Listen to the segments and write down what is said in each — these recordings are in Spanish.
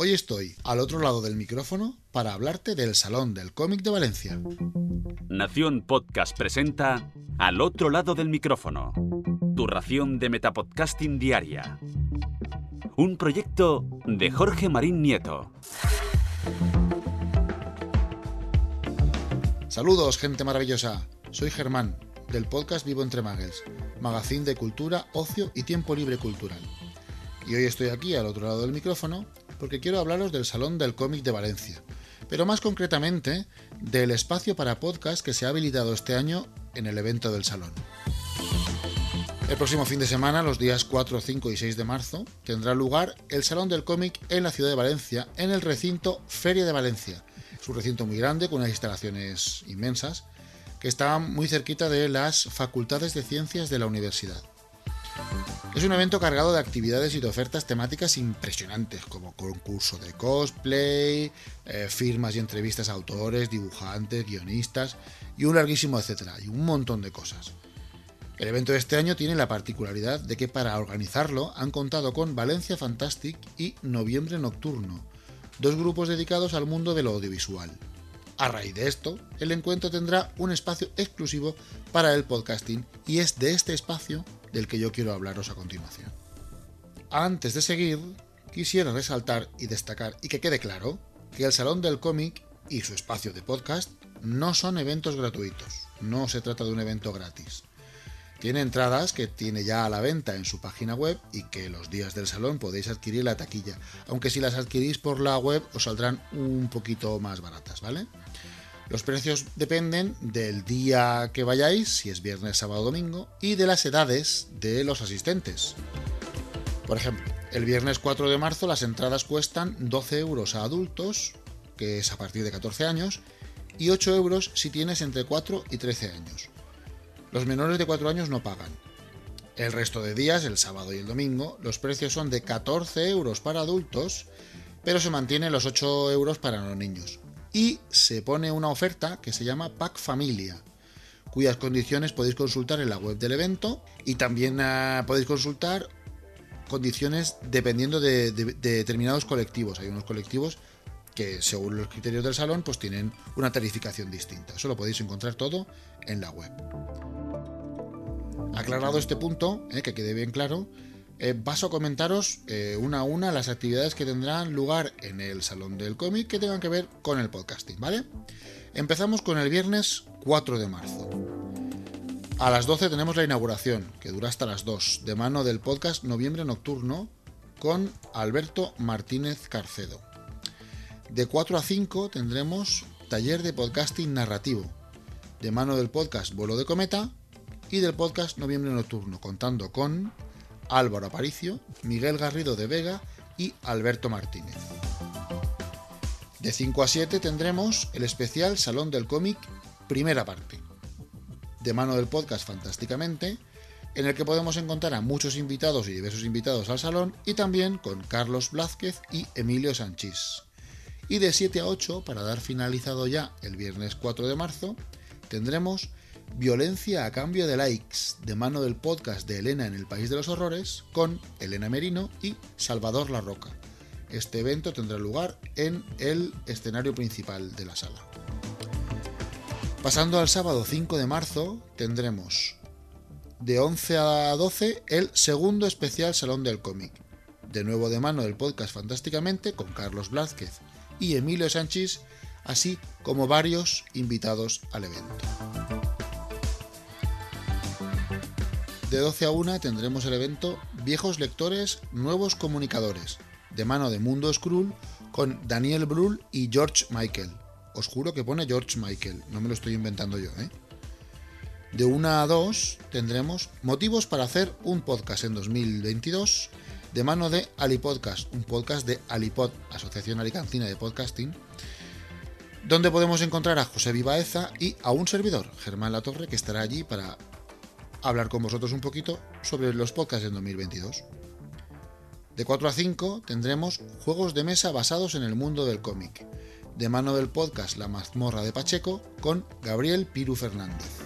Hoy estoy al otro lado del micrófono para hablarte del Salón del Cómic de Valencia. Nación Podcast presenta Al otro lado del micrófono, tu ración de Metapodcasting diaria. Un proyecto de Jorge Marín Nieto. Saludos, gente maravillosa. Soy Germán, del podcast Vivo entre Magels, magazine de cultura, ocio y tiempo libre cultural. Y hoy estoy aquí al otro lado del micrófono porque quiero hablaros del Salón del Cómic de Valencia, pero más concretamente del espacio para podcast que se ha habilitado este año en el evento del Salón. El próximo fin de semana, los días 4, 5 y 6 de marzo, tendrá lugar el Salón del Cómic en la ciudad de Valencia, en el recinto Feria de Valencia. Es un recinto muy grande, con unas instalaciones inmensas, que está muy cerquita de las facultades de ciencias de la universidad. Es un evento cargado de actividades y de ofertas temáticas impresionantes, como concurso de cosplay, eh, firmas y entrevistas a autores, dibujantes, guionistas y un larguísimo etcétera, y un montón de cosas. El evento de este año tiene la particularidad de que para organizarlo han contado con Valencia Fantastic y Noviembre Nocturno, dos grupos dedicados al mundo de lo audiovisual. A raíz de esto, el encuentro tendrá un espacio exclusivo para el podcasting y es de este espacio del que yo quiero hablaros a continuación. Antes de seguir, quisiera resaltar y destacar y que quede claro que el Salón del Cómic y su espacio de podcast no son eventos gratuitos, no se trata de un evento gratis. Tiene entradas que tiene ya a la venta en su página web y que los días del salón podéis adquirir la taquilla, aunque si las adquirís por la web os saldrán un poquito más baratas, ¿vale? Los precios dependen del día que vayáis, si es viernes, sábado domingo, y de las edades de los asistentes. Por ejemplo, el viernes 4 de marzo las entradas cuestan 12 euros a adultos, que es a partir de 14 años, y 8 euros si tienes entre 4 y 13 años. Los menores de 4 años no pagan. El resto de días, el sábado y el domingo, los precios son de 14 euros para adultos, pero se mantienen los 8 euros para los niños y se pone una oferta que se llama Pack Familia, cuyas condiciones podéis consultar en la web del evento y también ah, podéis consultar condiciones dependiendo de, determinados colectivos. Hay unos colectivos que según los criterios del salón pues tienen una tarificación distinta. Eso lo podéis encontrar todo en la web. Aclarado este punto, eh, que quede bien claro, eh, paso a comentaros eh, una a una las actividades que tendrán lugar en el Salón del Cómic que tengan que ver con el podcasting, ¿vale? Empezamos con el viernes 4 de marzo. A las 12 tenemos la inauguración, que dura hasta las 2, de mano del podcast Noviembre Nocturno con Alberto Martínez Carcedo. De 4 a 5 tendremos taller de podcasting narrativo, de mano del podcast Vuelo de Cometa y del podcast Noviembre Nocturno, contando con Álvaro Aparicio, Miguel Garrido de Vega y Alberto Martínez. De 5 a 7 tendremos el especial Salón del Cómic, primera parte, de mano del podcast Fantásticamente, en el que podemos encontrar a muchos invitados y diversos invitados al salón y también con Carlos Blázquez y Emilio Sanchís. Y de 7 a 8, para dar finalizado ya el viernes 4 de marzo, tendremos Violencia a cambio de likes, de mano del podcast de Elena en el País de los Horrores, con Elena Merino y Salvador La Roca. Este evento tendrá lugar en el escenario principal de la sala. Pasando al sábado 5 de marzo, tendremos de 11 a 12 el segundo especial Salón del Cómic, de nuevo de mano del podcast Fantásticamente con Carlos Blázquez y Emilio Sánchez, así como varios invitados al evento. De 12 a 1 tendremos el evento Viejos Lectores, Nuevos Comunicadores, de mano de Mundo Skrull, con Daniel Brühl y George Michael. Os juro que pone George Michael, no me lo estoy inventando yo, ¿eh? De 1 a 2 tendremos Motivos para hacer un podcast en 2022, de mano de Alipodcast, un podcast de Alipod, Asociación Alicancina de Podcasting, donde podemos encontrar a José Vivaeza y a un servidor, Germán Latorre, que estará allí para hablar con vosotros un poquito sobre los podcasts en 2022. De 4 a 5 tendremos juegos de mesa basados en el mundo del cómic, de mano del podcast La mazmorra de Pacheco con Gabriel Piru Fernández.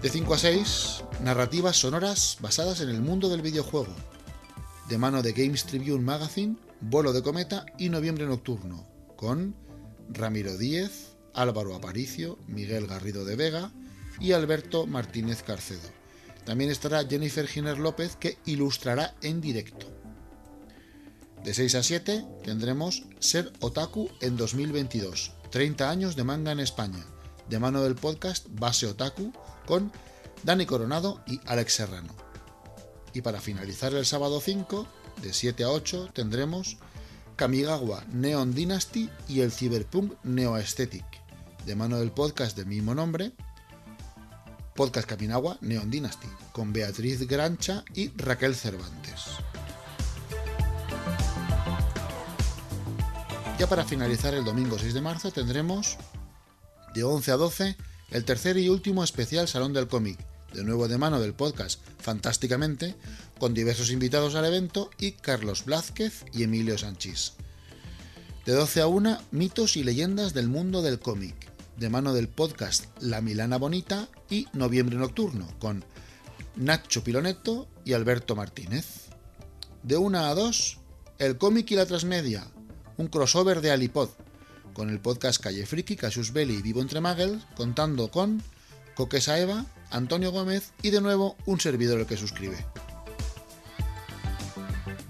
De 5 a 6, narrativas sonoras basadas en el mundo del videojuego, de mano de Games Tribune Magazine, Vuelo de Cometa y Noviembre Nocturno, con Ramiro Díez, Álvaro Aparicio, Miguel Garrido de Vega y Alberto Martínez Carcedo. También estará Jennifer Giner López que ilustrará en directo. De 6 a 7 tendremos Ser Otaku en 2022, 30 años de manga en España, de mano del podcast Base Otaku con Dani Coronado y Alex Serrano. Y para finalizar el sábado 5, de 7 a 8, tendremos Kamigawa Neon Dynasty y el Cyberpunk Neo Aesthetic, de mano del podcast del mismo nombre, Podcast Kamigawa Neon Dynasty, con Beatriz Grancha y Raquel Cervantes. Ya para finalizar el domingo 6 de marzo tendremos de 11 a 12 el tercer y último especial Salón del Cómic, de nuevo de mano del podcast Fantásticamente, con diversos invitados al evento y Carlos Blázquez y Emilio Sanchís. De 12 a 1, mitos y leyendas del mundo del cómic, de mano del podcast La Milana Bonita y Noviembre Nocturno, con Nacho Piloneto y Alberto Martínez. De 1 a 2, El cómic y la transmedia, un crossover de Alipod, con el podcast Calle Friki, Casus Belli y Vivo entre Muggles, contando con Coquesa Eva, Antonio Gómez y de nuevo un servidor el que suscribe.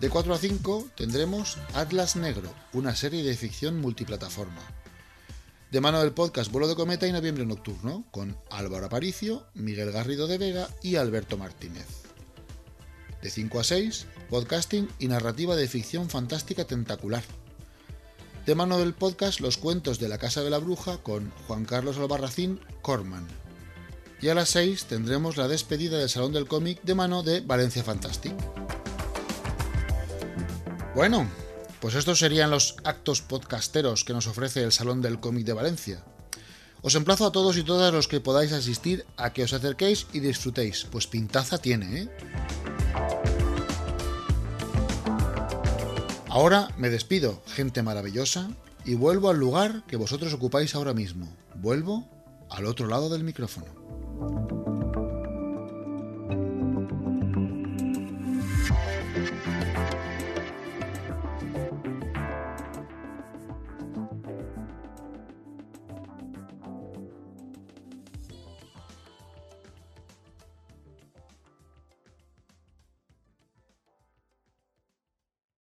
De 4 a 5 tendremos Atlas Negro, una serie de ficción multiplataforma. De mano del podcast Vuelo de Cometa y Noviembre Nocturno, con Álvaro Aparicio, Miguel Garrido de Vega y Alberto Martínez. De 5 a 6, podcasting y narrativa de ficción fantástica tentacular, de mano del podcast Los cuentos de la Casa de la Bruja con Juan Carlos Albarracín Corman. Y a las 6 tendremos la despedida del Salón del Cómic de mano de Valencia Fantastic. Bueno, pues estos serían los actos podcasteros que nos ofrece el Salón del Cómic de Valencia. Os emplazo a todos y todas los que podáis asistir a que os acerquéis y disfrutéis, pues pintaza tiene, ¿eh? Ahora me despido, gente maravillosa, y vuelvo al lugar que vosotros ocupáis ahora mismo. Vuelvo al otro lado del micrófono.